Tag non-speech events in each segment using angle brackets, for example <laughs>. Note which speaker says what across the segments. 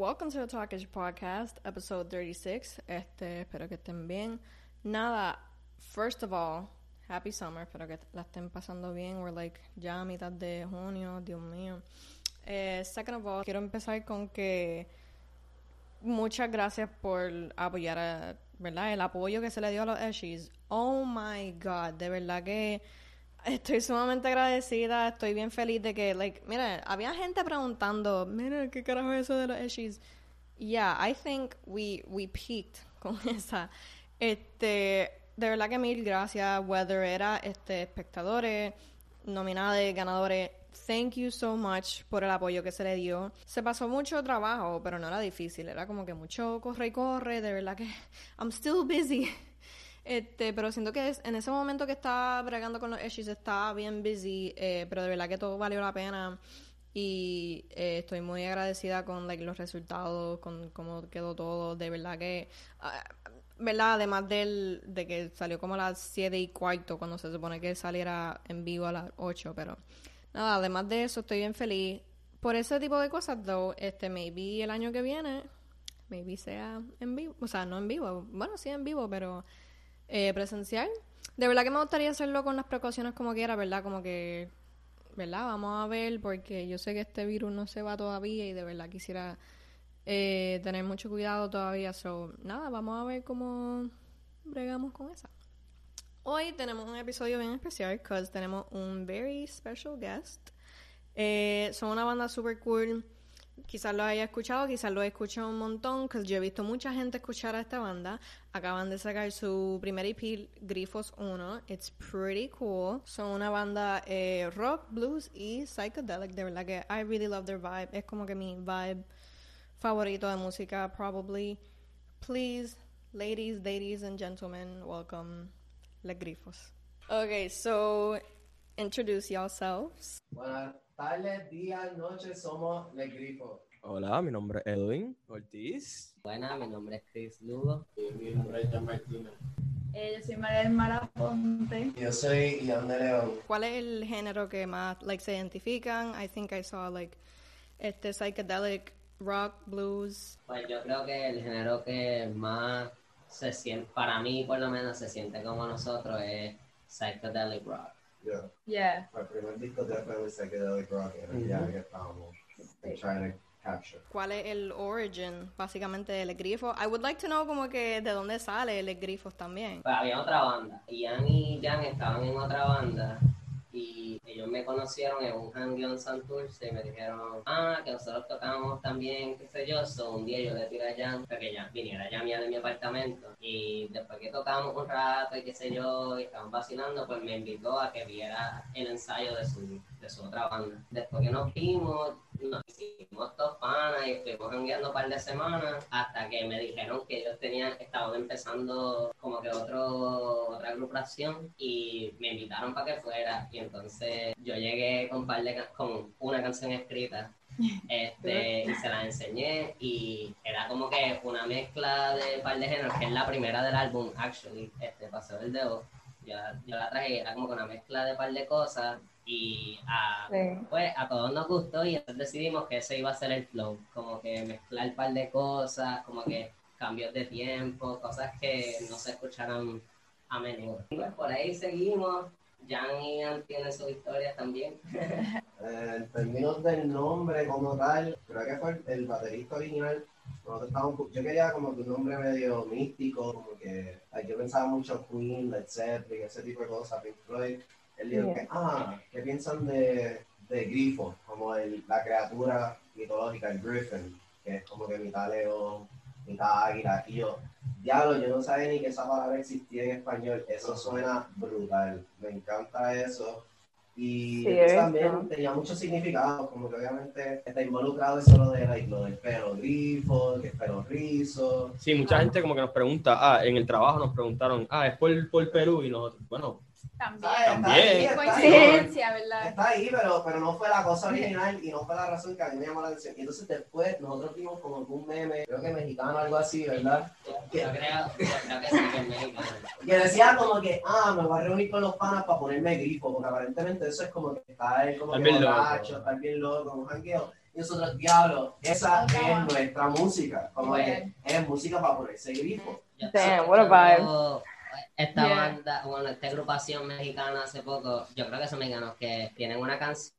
Speaker 1: welcome to the Talkish Podcast, episode 36. Este, espero que estén bien. Nada, first of all, happy summer. Espero que la estén pasando bien. We're like ya mitad de junio, Dios mío. Eh, second of all, quiero empezar con que muchas gracias por apoyar a, ¿verdad? El apoyo que se le dio a los Eshies. Oh my god, de verdad que estoy sumamente agradecida, estoy bien feliz de que, like, mira, había gente preguntando, mira, ¿qué carajo es eso de los Eshies? Yeah, I think we, we peaked <laughs> con esa. Este, de verdad que mil gracias, whether era este, espectadores, nominados, ganadores, thank you so much por el apoyo que se le dio. Se pasó mucho trabajo, pero no era difícil, era como que mucho corre y corre, de verdad que <laughs> I'm still busy. Este, pero siento que en ese momento que estaba bregando con los issues estaba bien busy, eh, pero de verdad que todo valió la pena y eh, estoy muy agradecida con los resultados, con cómo quedó todo, de verdad que, ah, ¿verdad? Además del, de que salió como a las 7 y cuarto cuando se supone que saliera en vivo a las 8, pero nada, además de eso estoy bien feliz. Por ese tipo de cosas, though, este, maybe el año que viene, maybe sea en vivo, o sea, no en vivo, bueno, sí en vivo, pero eh, presencial. De verdad que me gustaría hacerlo con las precauciones como quiera, ¿verdad? Como que, ¿verdad? Vamos a ver, porque yo sé que este virus no se va todavía y de verdad quisiera eh, tener mucho cuidado todavía. So, nada, vamos a ver cómo bregamos con esa. Hoy tenemos un episodio bien especial, porque tenemos un very special guest. Eh, son una banda super cool quizás lo haya escuchado, quizás lo he escuchado un montón, porque yo he visto mucha gente escuchar a esta banda. Acaban de sacar su primer EP, Grifos 1. It's pretty cool. Son una banda eh, rock, blues y psychedelic. De verdad que I really love their vibe. Es como que mi vibe favorito de música, probably. Please, ladies, ladies and gentlemen, welcome Les Grifos. Okay, so introduce yourselves.
Speaker 2: Tardes, días, noches, somos Les Grifos.
Speaker 3: Hola, mi nombre es Edwin Ortiz.
Speaker 4: Buenas, mi nombre es Chris Lugo.
Speaker 2: Y mi nombre es Jan Martínez.
Speaker 5: Eh, yo soy María del Mar Aponte.
Speaker 2: Y yo soy Ian de León.
Speaker 1: ¿Cuál es el género que más like se identifican? I think I saw like este psychedelic rock, blues.
Speaker 4: Pues yo creo que el género que más se siente, para mí por lo menos se siente como nosotros es psychedelic rock.
Speaker 2: Yeah.
Speaker 1: ¿Cuál es el origin básicamente del grifo? I would like to know como que de dónde sale el grifos también.
Speaker 4: Pues había otra banda. Ian y Jan estaban en otra banda y ellos me conocieron en un hangueo en Santurce y me dijeron, ah, que nosotros tocamos también, qué sé yo. So, un día yo le tiré a Jan para que Jan viniera a llamear de mi apartamento y después que tocamos un rato y qué sé yo, y estaban vacilando, pues me invitó a que viera el ensayo de su, de su otra banda. Después que nos vimos, nos hicimos todos panas y estuvimos hangueando un par de semanas hasta que me dijeron que ellos tenían, estaban empezando como que otro, otra agrupación y me invitaron para que fuera. Y entonces yo llegué con, par de con una canción escrita <laughs> este, y se la enseñé y era como que una mezcla de par de géneros que es la primera del álbum actually este pasó el dedo yo, yo la traje y era como que una mezcla de par de cosas y a,
Speaker 5: Sí.
Speaker 4: pues a todos nos gustó y entonces decidimos que ese iba a ser el flow, como que mezclar un par de cosas, como que cambios de tiempo, cosas que no se escucharon a menudo. Y pues por ahí seguimos, Jan y Ian tienen sus historias también. <laughs>
Speaker 2: Eh, en términos del nombre como tal, creo que fue el, el baterista original. Nosotros estábamos- yo quería como que un nombre medio místico, como que yo pensaba mucho Queen, Led Zeppelin, ese tipo de cosas, Pink Floyd. Él dijo que, ah, ¿qué piensan de, de Grifo? Como el- la criatura mitológica, el Griffin, que es como que mitad león, mitad águila. Y yo, diablo, yo no sabía ni que esa palabra existía en español. Eso suena brutal. Me encanta eso. Y
Speaker 5: Sí,
Speaker 2: también tenía mucho significado, como que obviamente está involucrado eso lo, de, like, lo del pelo grifo, que es pelo rizo.
Speaker 3: Sí, mucha gente como que nos pregunta, ah, en el trabajo nos preguntaron, ah, es por, por Perú y nosotros, bueno,
Speaker 5: También.
Speaker 2: Ah, está
Speaker 3: También.
Speaker 5: Coincidencia, ¿verdad?
Speaker 2: Está ahí, pero, pero no fue la cosa original y no fue la razón que a mí me llamó la atención. Y entonces después nosotros vimos como que un meme, creo que mexicano algo así, ¿verdad?
Speaker 4: Yo creo, yo creo que sí que es mexicano.
Speaker 2: Que decía como que, ah, me voy a reunir con los panas para ponerme grifo, porque aparentemente eso es como que está él como que borracho, está bien loco, un jangueo. Y nosotros, diablo, esa es nuestra música. Como que es música para ponerse grifo.
Speaker 6: Damn, what a vibe.
Speaker 4: creo, Esta
Speaker 5: Yeah.
Speaker 4: banda, bueno, esta agrupación mexicana hace poco, yo creo que son mexicanos que tienen una canción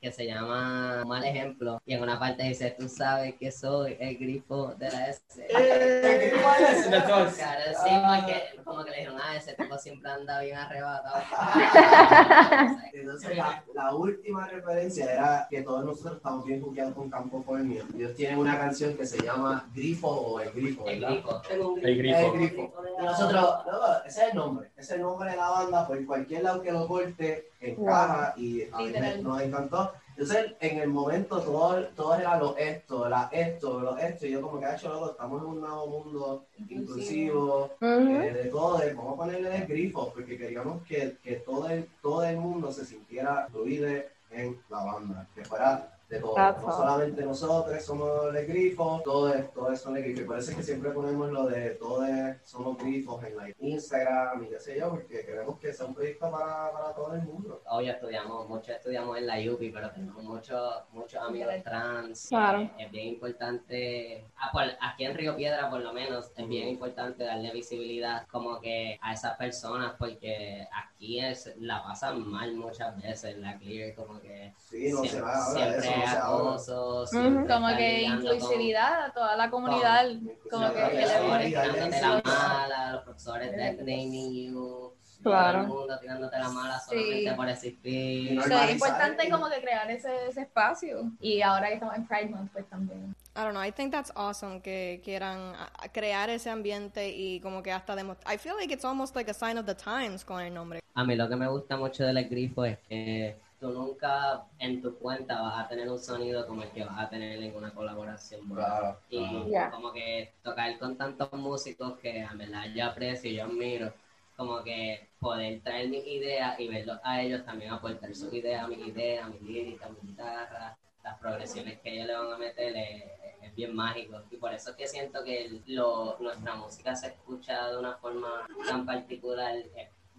Speaker 4: que se llama Mal Ejemplo y en una parte dice, tú sabes que soy el grifo de la S. <laughs>
Speaker 2: Eh,
Speaker 4: Claro, sí, porque como que le dijeron, ah, ese tipo siempre anda bien arrebatado. <laughs> <laughs>
Speaker 2: Entonces, la, la última referencia era que todos nosotros estamos bien jugueados con Campo Formio. Ellos tienen una canción que se llama Grifo o El Grifo,
Speaker 4: El grifo.
Speaker 3: El grifo.
Speaker 2: El Grifo. Nosotros, no, ese es el nombre, ese es el nombre de la banda, por cualquier lado que lo corte, encaja y a. nos encantó. Entonces, en el momento, todo, todo era lo esto, la esto, lo esto, y yo como que, ha hecho loco, estamos en un nuevo mundo inclusivo, eh, de todo, de, vamos a ponerle el grifo, porque queríamos que, que todo, el, todo el mundo se sintiera fluido en la banda, que fuera de todo.
Speaker 6: That's
Speaker 2: no
Speaker 6: all.
Speaker 2: solamente nosotros somos el grifo, todo es, todo es son el grifo. Y por eso es que siempre ponemos lo de todos somos grifos en like, Instagram y qué sé yo, porque queremos que sea un proyecto para, para todo el mundo.
Speaker 4: Hoy estudiamos, muchos estudiamos en la UPI, pero tenemos muchos muchos amigos trans.
Speaker 6: Claro.
Speaker 4: Es bien importante, ah, por- aquí en Río Piedra por lo menos, es bien importante darle visibilidad como que a esas personas, porque aquí es, la pasan mal muchas veces, la clear, como que
Speaker 2: Sí, no se va a hablar de
Speaker 4: siempre
Speaker 2: eso,
Speaker 5: Como que
Speaker 4: con-
Speaker 5: inclusividad a toda la comunidad. Como
Speaker 4: los
Speaker 5: que
Speaker 4: tirándote la mala, los profesores deathgaming you,
Speaker 6: Claro.
Speaker 4: todo el mundo tirándote la mala solamente
Speaker 5: Sí.
Speaker 4: por existir.
Speaker 5: O sea, es importante como que crear ese, ese espacio. Y ahora que estamos en Pride Month, pues también.
Speaker 1: I don't know. I think that's awesome que quieran crear ese ambiente y como que hasta demostrar. I feel like it's almost like a sign of the times con el nombre.
Speaker 4: A mí lo que me gusta mucho del grifo es que tú nunca en tu cuenta vas a tener un sonido como el que vas a tener en una colaboración.
Speaker 2: Claro,
Speaker 4: Y
Speaker 2: claro.
Speaker 4: Como que tocar con tantos músicos que a verdad yo aprecio y yo admiro, como que poder traer mis ideas y verlos a ellos también aportar sus ideas, mis ideas, mi lírica, mi guitarra, las progresiones que ellos le van a meter es, es bien mágico. Y por eso es que siento que lo, nuestra música se escucha de una forma tan particular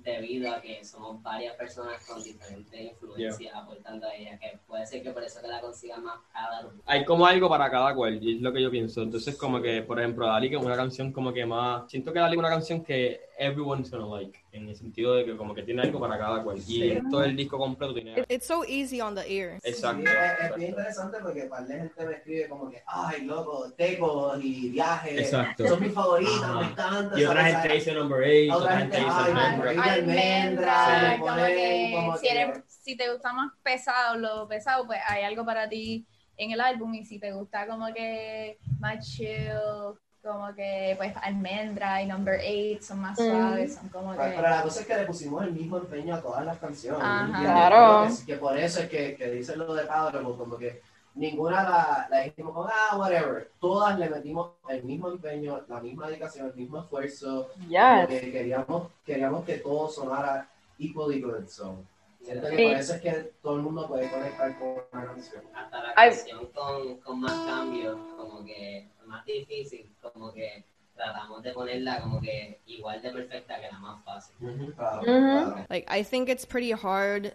Speaker 4: debido a que somos varias personas con diferentes influencias aportando a ella, que puede ser que por eso que la consigan más palatable.
Speaker 3: Hay como algo para cada cual, y es lo que yo pienso. Entonces, como que, por ejemplo, Dali, que es una canción como que más. Siento que Dali es una canción que everyone's gonna like, en el sentido de que, como que tiene algo para cada cual. Y todo el disco completo tiene.
Speaker 1: It's so easy on the ear.
Speaker 3: Exacto.
Speaker 2: Sí, es, es bien
Speaker 3: exacto.
Speaker 2: interesante porque par de gente me escribe como que, ay, loco, tecos y viajes.
Speaker 3: Exacto.
Speaker 2: Son mis favoritas,
Speaker 3: Ajá.
Speaker 2: me encantan.
Speaker 3: Y otra gente dice number 8,
Speaker 2: Otra gente,
Speaker 3: dice almendra.
Speaker 5: como que
Speaker 2: como
Speaker 5: si,
Speaker 2: que-
Speaker 5: eres, si te gusta más pesado, lo pesado, pues hay algo para ti en el álbum. Y si te gusta como que más chill, como que pues almendra y number 8 son más
Speaker 6: Mm.
Speaker 5: suaves, son como que...
Speaker 2: pero la cosa es que le pusimos el mismo empeño a todas las canciones.
Speaker 5: Ajá.
Speaker 6: Claro.
Speaker 2: Que, que por eso es que, que dicen lo de Padre, como que ninguna la, la dijimos como, ah, whatever. Todas le metimos el mismo empeño, la misma dedicación, el mismo esfuerzo.
Speaker 6: Yes.
Speaker 2: que queríamos, queríamos que todo sonara equally good. So. Siento que
Speaker 6: Sí.
Speaker 2: por eso es que todo el mundo puede conectar con una canción.
Speaker 4: hasta la
Speaker 6: Ay.
Speaker 4: canción con, con más cambios, como que más difícil, como que tratamos de ponerla como que igual de perfecta que la más fácil.
Speaker 2: Claro,
Speaker 6: Ujú.
Speaker 2: claro.
Speaker 1: Like I think it's pretty hard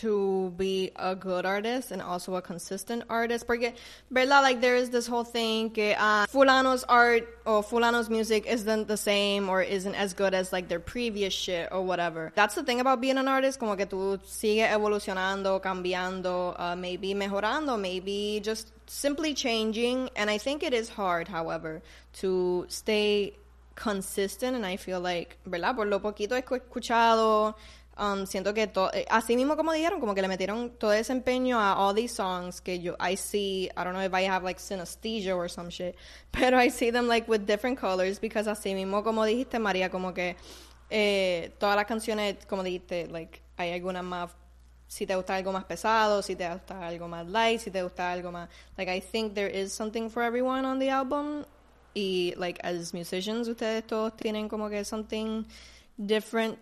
Speaker 1: to be a good artist and also a consistent artist. Porque verdad? Like there is this whole thing que uh, fulano's art or fulano's music isn't the same or isn't as good as like their previous shit or whatever. That's the thing about being an artist como que tú sigues evolucionando cambiando uh, maybe mejorando maybe just simply changing. And I think it is hard however to stay consistent. And I feel like, ¿verdad? Por lo poquito escuchado, um, siento que to- eh, así mismo como dijeron, como que le metieron todo ese empeño a all these songs que yo, I see, I don't know if I have like synesthesia or some shit, <laughs> pero I see them like with different colors because así mismo como dijiste María, como que eh, todas las canciones, como dijiste, like hay algunas más si te gusta algo más pesado, si te gusta algo más light, si te gusta algo más like I think there is something for everyone on the album y like as musicians ustedes todos tienen como que something different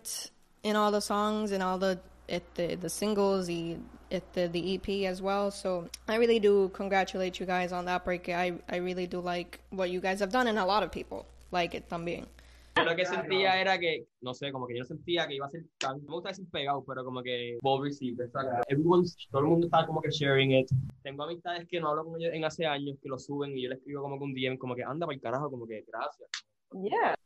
Speaker 1: in all the songs and all the este, the singles y este, the EP as well so I really do congratulate you guys on that break. I, I really do like what you guys have done and a lot of people like it también
Speaker 3: yo lo que sentía era que, no sé, como que yo sentía que iba a ser tan, no me gusta decir pegado, pero como que well received, exacto. Todo el mundo estaba como que sharing it. Tengo amistades que no hablo con ellos en hace años, que lo suben y yo les escribo como que un DM, como que anda para el carajo, como que gracias.
Speaker 6: Yeah.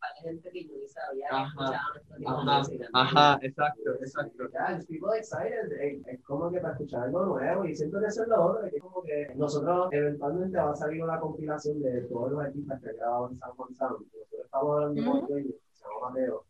Speaker 3: Ajá.
Speaker 4: de
Speaker 3: Ajá, exacto, exacto.
Speaker 2: People excited, es, como que para escuchar algo nuevo y siento que eso es lo otro, que es como que nosotros eventualmente va a salir una compilación de todos los artistas que grabado en San Juan Sound. Nosotros estamos hablando con un dueño, se llama Mateo,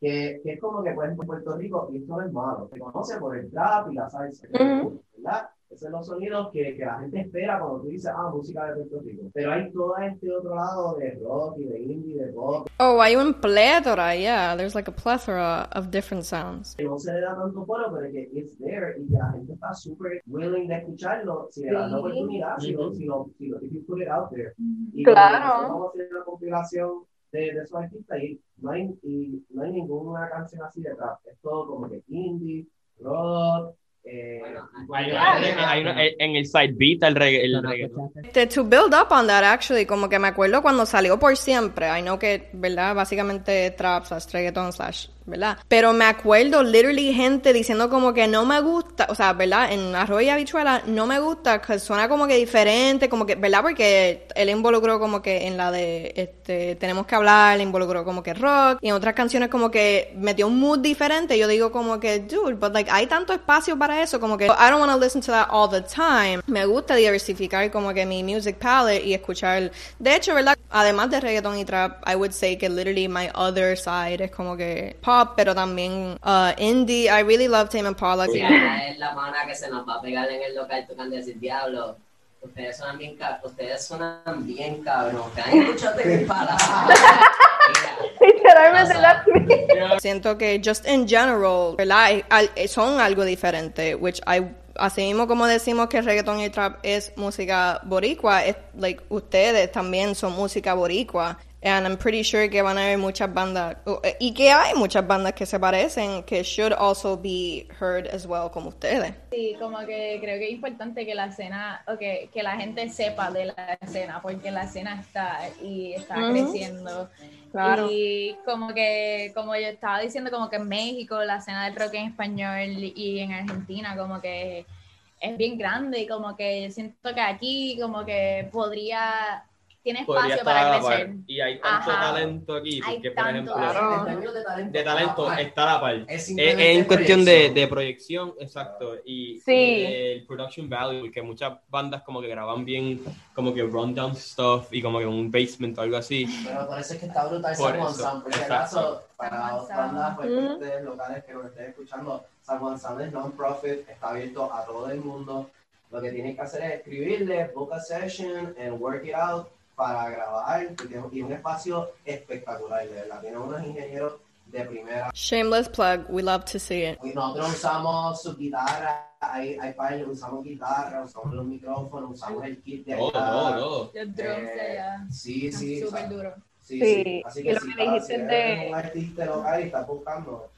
Speaker 2: que, que es como que pues en Puerto Rico, y esto no es malo, se conoce por el trap y la salsa. ¿verdad? Esos son los sonidos que, que la gente espera cuando tú dices, ah, música de Puerto Rico. Pero hay todo este otro lado de rock y de indie, de pop,
Speaker 1: Oh, hay un plétora, yeah. There's like a plethora of different sounds.
Speaker 2: que no se le da tanto foro, pero que it's there y que la gente está súper willing de escucharlo si le das la oportunidad, si lo, si lo, si lo, if you put it out there. Y
Speaker 6: Claro.
Speaker 2: vamos a hacer una compilación de, de esos artistas y no hay, y no hay ninguna canción así de trap, es todo como que indie, rock, eh,
Speaker 3: una- en el side beat, el, regga- el reggaetón.
Speaker 1: To build up on that, actually, como que me acuerdo cuando salió por siempre. I know que, ¿verdad? Básicamente trap slash reggaeton slash, ¿verdad? Pero me acuerdo, literally, gente diciendo como que no me gusta, o sea, ¿verdad? En Arroyo y Habichuela no me gusta, que suena como que diferente, como que, ¿verdad? Porque él involucró como que en la de, este, tenemos que hablar, involucró como que rock, y en otras canciones como que metió un mood diferente. Yo digo como que, dude, but like, hay tanto espacio para eso, como que, I don't want to listen to that all the time. Me gusta diversificar como que mi music palette y escuchar, de hecho, ¿verdad? Además de reggaeton y trap, I would say que literally my other side es como que pop, pero también uh, indie. I really love Tame Impala.
Speaker 4: Si ahora es la mana que se nos va a pegar en el local tocando y decir, diablo, ustedes suenan bien ustedes suenan bien cabrón, han escuchado. <laughs>
Speaker 6: Literalmente.
Speaker 1: Siento que just in general, ¿verdad? Eh, al- Son algo diferente, which I así mismo como decimos que el reggaeton y el trap es música boricua, es like ustedes también son música boricua. And I'm pretty sure que van a haber muchas bandas, o- eh, y que hay muchas bandas que se parecen, que should also be heard as well como ustedes.
Speaker 5: Sí, como que creo que es importante que la escena, o que, la gente sepa de la escena, porque la escena está y está
Speaker 1: Ujú.
Speaker 5: creciendo.
Speaker 6: Claro.
Speaker 5: Y como que, como yo estaba diciendo, como que en México la escena del rock en español y en Argentina como que es bien grande y como que siento que aquí como que podría, tiene espacio para crecer.
Speaker 3: Y hay tanto
Speaker 5: Ajá.
Speaker 3: talento aquí,
Speaker 5: Hay
Speaker 3: porque por ejemplo,
Speaker 6: Claro.
Speaker 2: En de talento,
Speaker 3: de talento
Speaker 2: ah,
Speaker 3: está a la par.
Speaker 2: es
Speaker 3: Es, en cuestión de,
Speaker 2: proyección.
Speaker 3: de proyección, exacto, y,
Speaker 6: Sí.
Speaker 3: y el production value, porque muchas bandas como que graban bien, como que rundown stuff y como que un basement o algo así.
Speaker 2: Pero por eso es que está brutal.
Speaker 3: Por
Speaker 2: si
Speaker 3: exacto.
Speaker 2: acaso, para bandas pues,
Speaker 6: Mm.
Speaker 2: ustedes locales que nos estén escuchando, San Juan Sound es non-profit, está abierto a todo el mundo. Lo que tienen que hacer es escribirle, book a session, and work it out para grabar. Y tiene- y un espacio espectacular, de verdad. Tienen unos ingenieros de primera.
Speaker 1: Shameless plug, we love to see it.
Speaker 2: Y Nosotros usamos su guitarra, hay, hay par- usamos guitarra, usamos los micrófonos, usamos el kit de allá.
Speaker 3: todo, todo.
Speaker 5: Los drums de
Speaker 2: Eh,
Speaker 5: allá
Speaker 2: Sí, sí. o sea,
Speaker 5: súper duros.
Speaker 2: Sí,
Speaker 6: Sí,
Speaker 2: sí. Así
Speaker 6: y
Speaker 2: que
Speaker 6: lo
Speaker 2: si
Speaker 6: que
Speaker 2: para-
Speaker 6: dijiste
Speaker 2: si
Speaker 6: de-
Speaker 2: un artista local y estás buscando,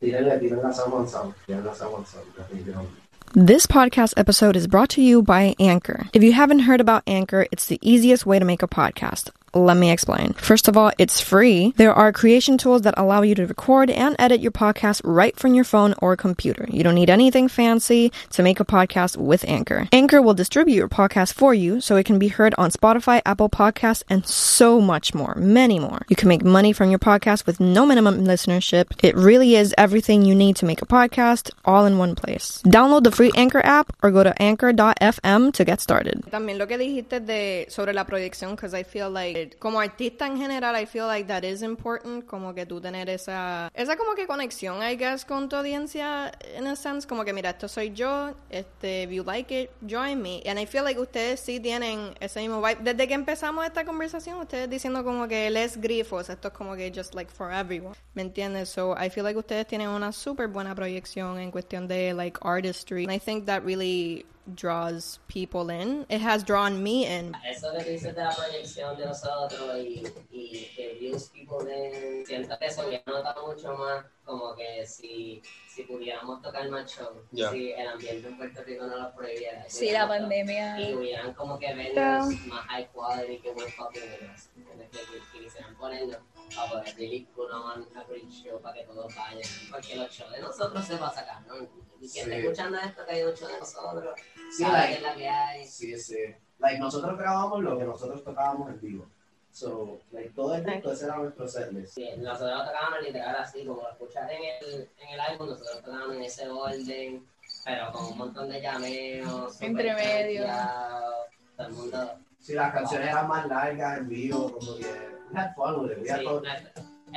Speaker 2: tírenle, tírenle a San Juan Sound, tírenle a San Juan Sound, definitivamente.
Speaker 1: This podcast episode is brought to you by Anchor. If you haven't heard about Anchor, it's the easiest way to make a podcast. Let me explain. First of all, it's free. There are creation tools that allow you to record and edit your podcast right from your phone or computer. You don't need anything fancy to make a podcast with Anchor. Anchor will distribute your podcast for you so it can be heard on Spotify, Apple Podcasts, and so much more. Many more. You can make money from your podcast with no minimum listenership. It really is everything you need to make a podcast all in one place. Download the free Anchor app or go to anchor.fm to get started. También lo que dijiste de sobre la proyección, because I feel like como artista en general, I feel like that is important, como que tú tener esa esa como que conexión, I guess, con tu audiencia in a sense, como que mira, esto soy yo, este, if you like it, join me. And I feel like ustedes sí tienen ese mismo vibe. Desde que empezamos esta conversación, ustedes diciendo como que les grifos, esto es como que just like for everyone, ¿me entiendes? So I feel like ustedes tienen una súper buena proyección en cuestión de like artistry. And I think that really draws people in. It has drawn me in.
Speaker 4: Ah, eso que tú dices de la proyección de nosotros y, y que views people in, siento que eso me nota mucho más como que si, si pudiéramos tocar más show,
Speaker 3: Ya.
Speaker 4: si el ambiente en Puerto Rico no lo prohibiera.
Speaker 5: Sí, la
Speaker 4: pudiéramos
Speaker 5: pandemia.
Speaker 4: y hubieran como que venues más high quality que we're fucking with us. ¿entiendes? Que, que, que quisieran ponernos para poder really put on a great show para que todos vayan. Porque los shows de nosotros se va a sacar, ¿no? Y quien esté
Speaker 2: Sí.
Speaker 4: escuchando esto, que hay un show de nosotros,
Speaker 2: Sí,
Speaker 4: sabe
Speaker 2: like-
Speaker 4: que es la que hay.
Speaker 2: Sí, sí. Like, nosotros grabamos lo que nosotros tocábamos en vivo. So, like, todo el disco, ese era nuestro setlist.
Speaker 4: Sí, nosotros lo tocábamos literal así, como lo escuchas en el, en el álbum, nosotros tocábamos en ese orden, pero con un montón de llameos.
Speaker 5: Entre medio.
Speaker 4: Todo el mundo.
Speaker 2: Sí, las canciones eran más largas en vivo, como que...
Speaker 4: Sí,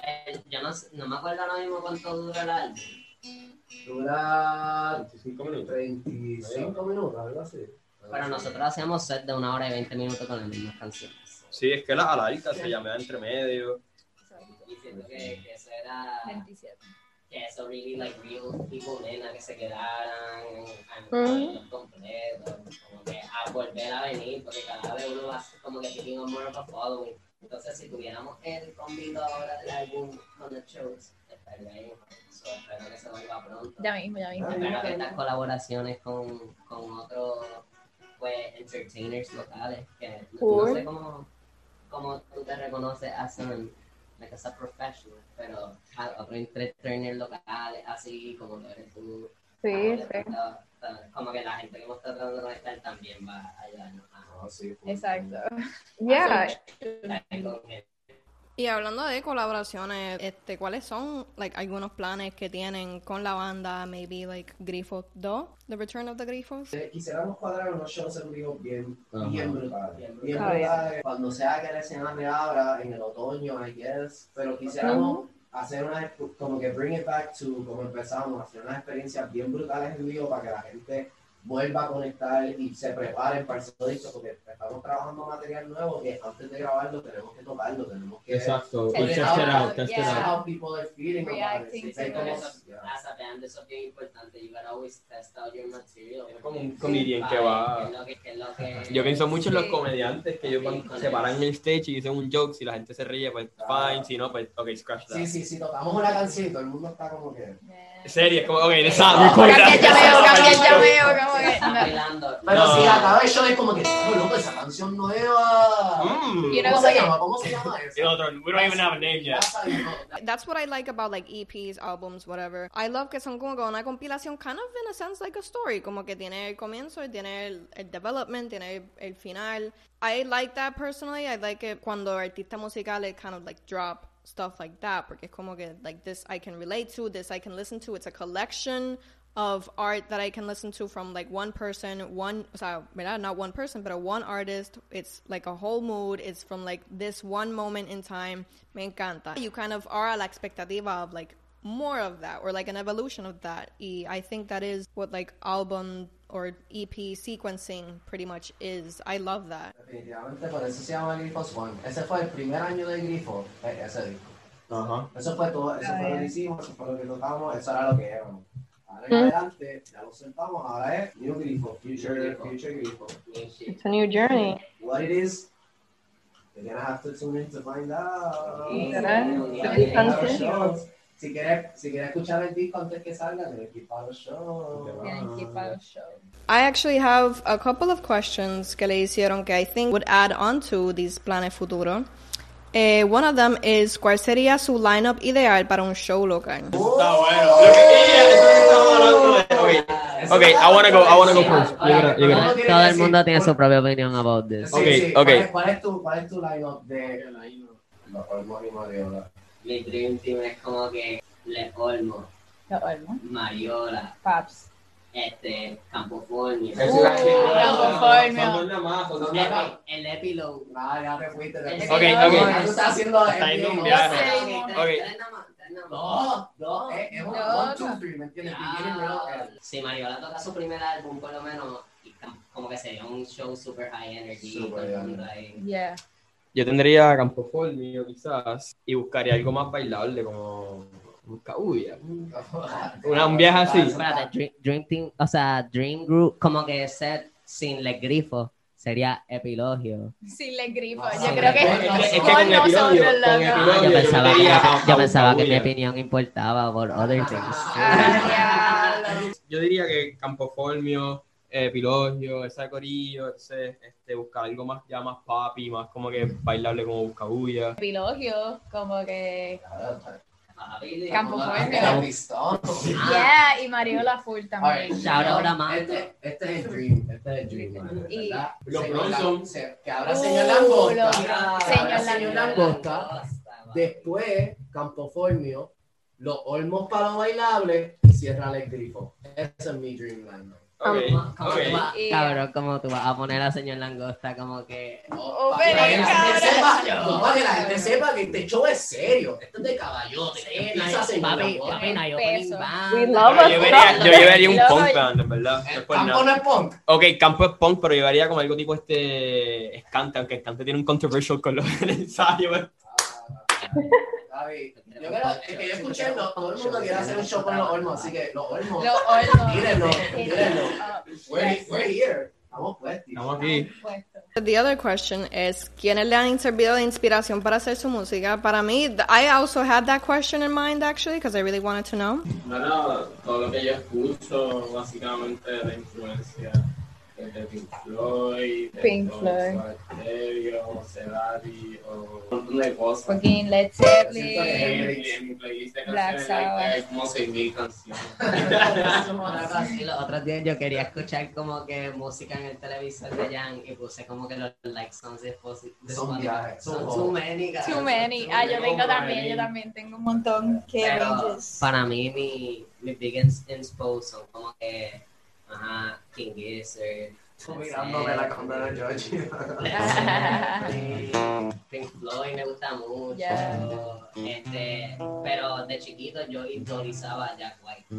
Speaker 4: eh, yo no, no me acuerdo ahora mismo cuánto dura el álbum.
Speaker 2: Dura
Speaker 3: 25 minutos.
Speaker 2: 35 minutos, algo así.
Speaker 4: Pero nosotros hacíamos set de una hora y 20 minutos con las mismas canciones.
Speaker 3: Sí, es que las alargas se llaman entre medio.
Speaker 4: Y siento que, que eso era.
Speaker 5: 27.
Speaker 4: Que eso really, like, real people, nena, que se quedaran en
Speaker 6: Mm.
Speaker 4: los completos. Como que a volver a venir, porque cada vez uno va como que picking up more of a following. Entonces, si tuviéramos el convito ahora del álbum con los shows, estaría bien. So, espero que se vuelva pronto.
Speaker 5: Ya mismo, ya mismo.
Speaker 4: Espero que estas colaboraciones con, con otros pues, entertainers locales, que no
Speaker 6: Cool.
Speaker 4: sé cómo, cómo tú te reconoces as an, like as a professional, pero a otros entertainers locales, así como lo eres tú.
Speaker 6: Sí,
Speaker 4: como
Speaker 6: sí.
Speaker 4: que está- está- Como que la gente que hemos tratado de conectar también va a ayudarnos a
Speaker 2: Ah, sí.
Speaker 5: Exacto.
Speaker 6: Yeah. <laughs>
Speaker 1: Y hablando de colaboraciones, este, ¿cuáles son like algunos planes que tienen con la banda? Maybe like Grifo 2, The Return of the Grifos.
Speaker 2: Eh, Quisiéramos cuadrar unos shows en vivo bien,
Speaker 3: Ajá.
Speaker 2: bien brutales.
Speaker 4: Bien
Speaker 2: Bien
Speaker 6: brutales.
Speaker 2: brutales. Cuando sea que la escena reabra en el otoño, I guess. Pero quisiéramos hacer una, como que bring it back to como empezamos, hacer unas experiencias bien brutales en vivo para que la gente vuelva a conectar y se preparen para el disco porque estamos trabajando material nuevo que antes de grabarlo tenemos que tocarlo, tenemos que
Speaker 3: Exacto. Test it out, test it out.
Speaker 2: how people are feeling about it.
Speaker 5: Reacting to
Speaker 2: como- yeah.
Speaker 4: as a band eso es bien importante, you gotta always test out your material.
Speaker 3: Es como un comedian que va-
Speaker 4: ¿Qué es lo que- qué es lo que-
Speaker 3: Yo pienso mucho en los comediantes que ellos van- se paran en el stage y dicen un joke, si la gente se ríe, pues fine, si no, pues ok, scratch that.
Speaker 2: Sí, sí, sí, tocamos una canción y todo el mundo está como que...
Speaker 3: Serie, es como, ok, record
Speaker 5: Cambia el llameo, cambia el llameo, como que. No.
Speaker 2: Pero
Speaker 3: No.
Speaker 2: si acaba el show es como que, oh, loco, esa canción nueva.
Speaker 3: Mm.
Speaker 2: ¿Cómo se llama? ¿Cómo se llama <laughs> esa?
Speaker 3: otro, we don't even have a name
Speaker 2: Ya
Speaker 3: yet.
Speaker 1: That's what I like about like EPs, albums, whatever. I love que son como que una compilación kind of in a sense like a story, como que tiene el comienzo, tiene el, el development, tiene el, el final. I like that personally. I like it cuando artistas musicales kind of like drop stuff like that porque es como que like this I can relate to, this I can listen to. It's a collection of art that I can listen to from like one person, one, ¿verdad? Not one person, but a one artist. It's like a whole mood. It's from like this one moment in time. Me encanta. You kind of are a la expectativa of like more of that or like an evolution of that. I think that is what like album or EP sequencing pretty much is. I love that.
Speaker 2: Definitivamente por eso se llama Grifos One. Ese fue el primer año de Grifo, eh, ese disco.
Speaker 3: Ajá.
Speaker 2: Eso fue todo, eso fue lo que hicimos, eso fue lo que tocamos, eso era lo que éramos. Ahora en adelante, ya lo sentamos, ahora es New Grifo, Future,
Speaker 4: Grifo.
Speaker 2: Future Grifo.
Speaker 6: It's a new journey.
Speaker 2: What it is, you're gonna have to tune in to find out.
Speaker 4: Sí,
Speaker 6: ¿Será?
Speaker 4: Sí,
Speaker 6: To
Speaker 4: sí,
Speaker 6: be
Speaker 4: sí.
Speaker 6: continued.
Speaker 2: Si quieres, si quieres escuchar el disco antes que salga, tienes que ir para los shows.
Speaker 5: Tienen que ir para.
Speaker 1: I actually have a couple of questions que le hicieron que I think would add on to these planes futuros. Eh, one of them is, ¿cuál sería su lineup ideal para un show local?
Speaker 3: Está bueno. Lo que, ella, eso que estamos hablando de. Ok, okay I wanna go, I wanna go first. You're gonna- you're gonna-
Speaker 4: Todo el mundo tiene su propia opinión about this.
Speaker 2: Sí,
Speaker 3: Ok,
Speaker 2: sí.
Speaker 3: ok.
Speaker 2: ¿Cuál, es, cuál es tu, cuál es tu line-up de los Olmos y Mariola?
Speaker 4: Mi dream team es como que Le Olmo,
Speaker 5: Los Olmos.
Speaker 4: Mariola,
Speaker 5: Paps.
Speaker 4: este.
Speaker 5: Campoformio.
Speaker 3: Nada más, nada más.
Speaker 4: El, epílogo.
Speaker 2: Nada, ya te fuiste.
Speaker 4: El-
Speaker 3: Ok, ok.
Speaker 2: tú estás haciendo
Speaker 3: Está un viaje. Ok.
Speaker 2: Middle, end.
Speaker 4: Si Mariola toca su primer álbum, por lo menos, como que sería un show super high energy.
Speaker 2: Super.
Speaker 5: Yeah.
Speaker 3: Yo tendría Campo quizás y buscaría algo más bailable como un cabuya. <laughs> Una- un viaje así.
Speaker 4: Espérate, Dream, Dream Team, o sea, Dream Group, como que set sin le grifo, sería epilogio.
Speaker 5: Sin les grifo.
Speaker 2: Ah,
Speaker 5: Yo
Speaker 2: sí.
Speaker 5: creo que
Speaker 2: Es que-
Speaker 3: con epilogio-
Speaker 5: nosotros,
Speaker 3: con
Speaker 5: loco.
Speaker 3: epilogio-
Speaker 4: Ah, yo pensaba, que, yo pensaba que mi opinión importaba por other things.
Speaker 5: Ah.
Speaker 3: Yo diría que Campoformio, eh, Epilogio, ese corillo, ese, este, buscar algo más, ya más papi, más como que bailable como Buscabulla.
Speaker 5: Epilogio, como que.
Speaker 2: Campo
Speaker 5: Campo Fuerte.
Speaker 2: Pistón.
Speaker 5: Yeah, y Mariola Full también.
Speaker 2: Alright,
Speaker 4: Shout out a Mando.
Speaker 2: Este, este es el dream, este es el dream, man,
Speaker 5: Y-.
Speaker 3: Los
Speaker 2: Señor
Speaker 3: Bronson.
Speaker 2: Que ahora
Speaker 5: Uh,
Speaker 2: señor Langosta.
Speaker 5: los-
Speaker 2: ahora
Speaker 5: señor Langosta.
Speaker 2: Después, Campoformio, los olmos para lo bailable y cierra el grifo. Ese es mi dreamland. ¿No?
Speaker 3: Ok,
Speaker 4: ¿Cómo- cómo tú vas-
Speaker 5: Y-
Speaker 4: Cabrón, como tú vas a poner a señor Langosta como que...
Speaker 2: Oh,
Speaker 5: Oh,
Speaker 2: para que la
Speaker 5: pero,
Speaker 2: gente
Speaker 5: cabrón.
Speaker 2: sepa, no, para que la gente sepa que este show es serio. Esto es de caballote. Empieza señor Langosta.
Speaker 4: yo
Speaker 3: llevaría, yo
Speaker 6: some.
Speaker 3: llevaría un punk band, en verdad.
Speaker 2: El
Speaker 3: por
Speaker 2: campo no es punk.
Speaker 3: Ok, campo es punk, pero llevaría como algo tipo este Escante, aunque Escante tiene un controversial con los ensayos.
Speaker 2: David, yo creo que, que yo escuché, no, todo el mundo quiere hacer un show con los olmos, así que los olmos,
Speaker 5: Los hornos.
Speaker 2: tírenlo, tírenlo.
Speaker 5: Ah,
Speaker 2: We're, we're here. Estamos puestos.
Speaker 3: Estamos aquí.
Speaker 1: The other question is, ¿quiénes le han servido de inspiración para hacer su música? Para mí, I also had that question in mind actually, because I really wanted to know.
Speaker 7: Bueno, todo lo que yo escucho, básicamente, de la influencia de Pink Floyd, de
Speaker 5: Pink Floyd.
Speaker 7: Stereo, Cerati, o un montón de cosas.
Speaker 5: Fucking Led
Speaker 7: que
Speaker 5: Zeppelin.
Speaker 7: en mi playlist de
Speaker 5: Black
Speaker 7: canciones hay,
Speaker 5: Sabbath.
Speaker 7: hay como 6.000 canciones.
Speaker 4: Los otros días yo quería escuchar como que música en el televisor de Jan y puse como que los like songs de Spotify.
Speaker 2: Son viajes, son
Speaker 4: too many.
Speaker 5: Too many. Ah, yo tengo también, yo también tengo un montón. Ranges.
Speaker 4: para mí mi, mi big ins- inspo son como que ajá, King Gizzard.
Speaker 2: Estoy mirándome la cámara de Georgie. <laughs>
Speaker 4: Pink Floyd me gusta mucho.
Speaker 5: Yeah.
Speaker 4: Este, pero de chiquito yo idolizaba a Jack White. A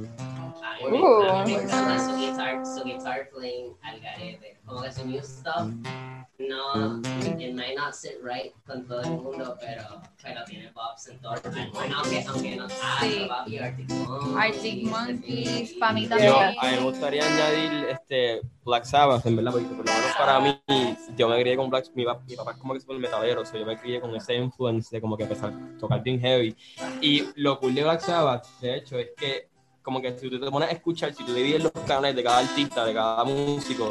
Speaker 4: mí,
Speaker 6: Uh.
Speaker 4: a mí me encanta su guitar, su guitar playing al garete. Como que su new stuff, no, it might not sit right con todo el mundo, pero, pero tiene pops en todo el mundo. Aunque, aunque no, ah,
Speaker 5: Sí.
Speaker 4: Arctic Monkeys.
Speaker 5: Arctic Monkeys, mí
Speaker 3: Yo,
Speaker 5: también.
Speaker 3: a mí me gustaría añadir este Black Sabbath, en verdad, porque por lo menos para mí, yo me crié con Black mi, mi papá es como que super metalero, so yo me crié con ese influence de como que empezar a tocar bien heavy. Y lo cool de Black Sabbath, de hecho, es que como que si tú te pones a escuchar, si tú divides los canales de cada artista, de cada músico,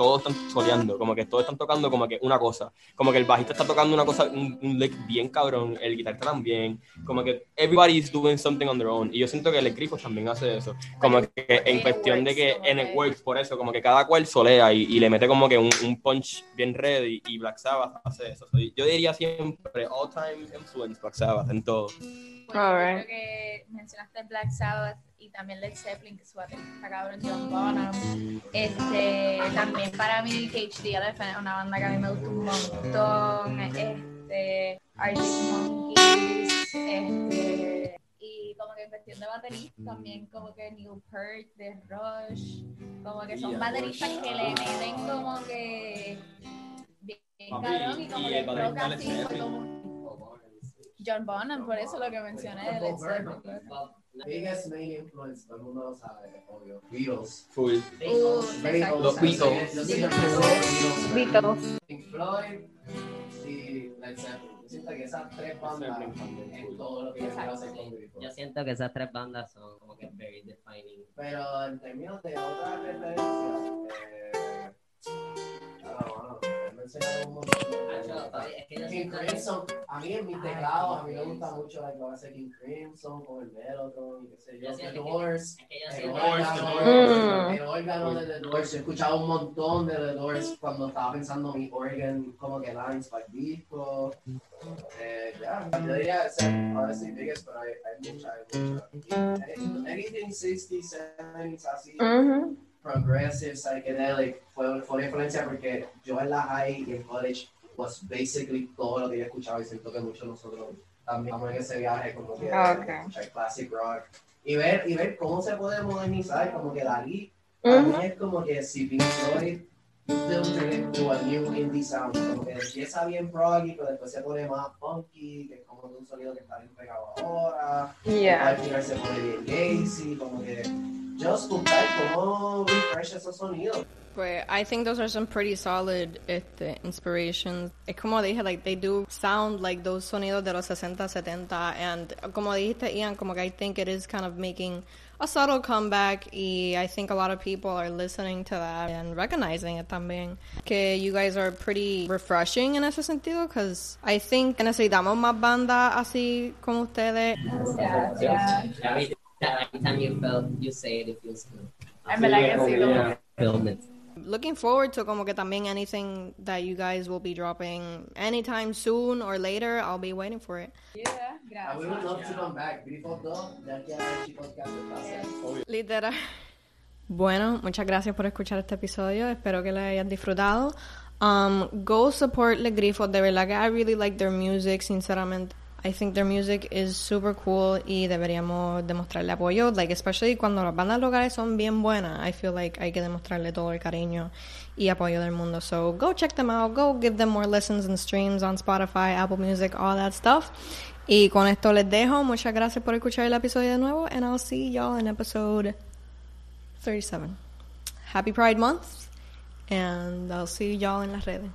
Speaker 3: todos están soleando, como que todos están tocando como que una cosa, como que el bajista está tocando una cosa, un, un lick bien cabrón, el guitarrista también, como que everybody's doing something on their own, y yo siento que el grifo también hace eso, como que en cuestión de que en it works, por eso, como que cada cual solea y, y le mete como que un, un punch bien ready, y Black Sabbath hace eso, So, yo diría siempre all time influence Black Sabbath en todo.
Speaker 5: Bueno,
Speaker 6: Alright.
Speaker 5: creo que mencionaste Black Sabbath y también Led Zeppelin, que su baterista cabrón John Bonham. Este, también para mí KHD Elephant es una banda que a mí me gusta un montón. Este, Arctic Monkeys, este, y como que en cuestión de baterista también como que Neil Peart de Rush, como que son bateristas que le meten como que bien cabrón y como que toca así como John Bonham, por eso lo que mencioné de Led Zeppelin.
Speaker 2: Biggest main influence, todo el mundo lo sabe, obvio. Beatles.
Speaker 3: Full.
Speaker 5: Exacto.
Speaker 3: Los Beatles.
Speaker 2: Yo siempre Beatles.
Speaker 6: Beatles.
Speaker 2: Pink Floyd y Led Zeppelin. Yo siento que esas tres bandas es todo lo que yo quiero hacer con Grifo.
Speaker 4: Yo siento que esas tres bandas son como que very defining.
Speaker 2: Pero en términos de otras referencias, eh, he mencionado un montón. King Crimson, a mí en mis teclados, a mí me gusta mucho que hace King Crimson con el Mellotron y qué sé yo,
Speaker 4: Yo
Speaker 2: The Doors.
Speaker 4: yo
Speaker 2: El órgano,
Speaker 6: Mm.
Speaker 2: el órgano de The Doors, he escuchado un montón de The Doors cuando estaba pensando mi organ, como que lines para el disco. Eh, ya, yo diría, sí, biggest, pero hay, hay mucha, hay mucha. Anything- Anything 60s, 70s, así, progressive, psychedelic, fue, fue una influencia porque yo en la high y en college, was basically todo lo que yo escuchaba y siento que muchos de nosotros también vamos en ese viaje como que
Speaker 6: Ah, ok.
Speaker 2: escuchar classic rock y ver, y ver cómo se puede modernizar, como que Dalí, mí
Speaker 6: Mhm.
Speaker 2: es como que si Pink Floyd to a new indie sound, como que empieza bien proggy, pero después se pone más funky, que es como un sonido que está bien pegado ahora, al
Speaker 6: Yeah.
Speaker 2: final se pone bien gazy, como que just to type, cómo oh, refresh esos sonidos.
Speaker 1: But I think those are some pretty solid este, inspirations. Es como dije, like they do sound like those sonidos de los 60, 70, and como dijiste, Ian, como que I think it is kind of making a subtle comeback, y I think a lot of people are listening to that and recognizing it también. Que you guys are pretty refreshing in ese sentido, because I think necesitamos más bandas así como ustedes.
Speaker 5: Gracias.
Speaker 4: Every, every time you felt you say it, it feels good.
Speaker 5: En verdad que sí, como
Speaker 3: Yeah.
Speaker 4: Film it.
Speaker 1: looking forward to como que también anything that you guys will be dropping anytime soon or later. I'll be waiting for it.
Speaker 5: Yeah,
Speaker 2: And we would
Speaker 5: gracias.
Speaker 2: love to come back. Grifo 2, ya que el chico que hace
Speaker 1: Literal. Bueno, muchas gracias por escuchar este episodio. Espero que lo hayan disfrutado. Um, go support Le Grifo. De verdad que I really like their music, sinceramente. I think their music is super cool y deberíamos demostrarle apoyo, like especially cuando las bandas locales son bien buenas. I feel like hay que demostrarle todo el cariño y apoyo del mundo. So go check them out, go give them more listens and streams on Spotify, Apple Music, all that stuff. Y con esto les dejo. Muchas gracias por escuchar el episodio de nuevo and I'll see y'all in episode 37. Happy Pride Month and I'll see y'all en las redes.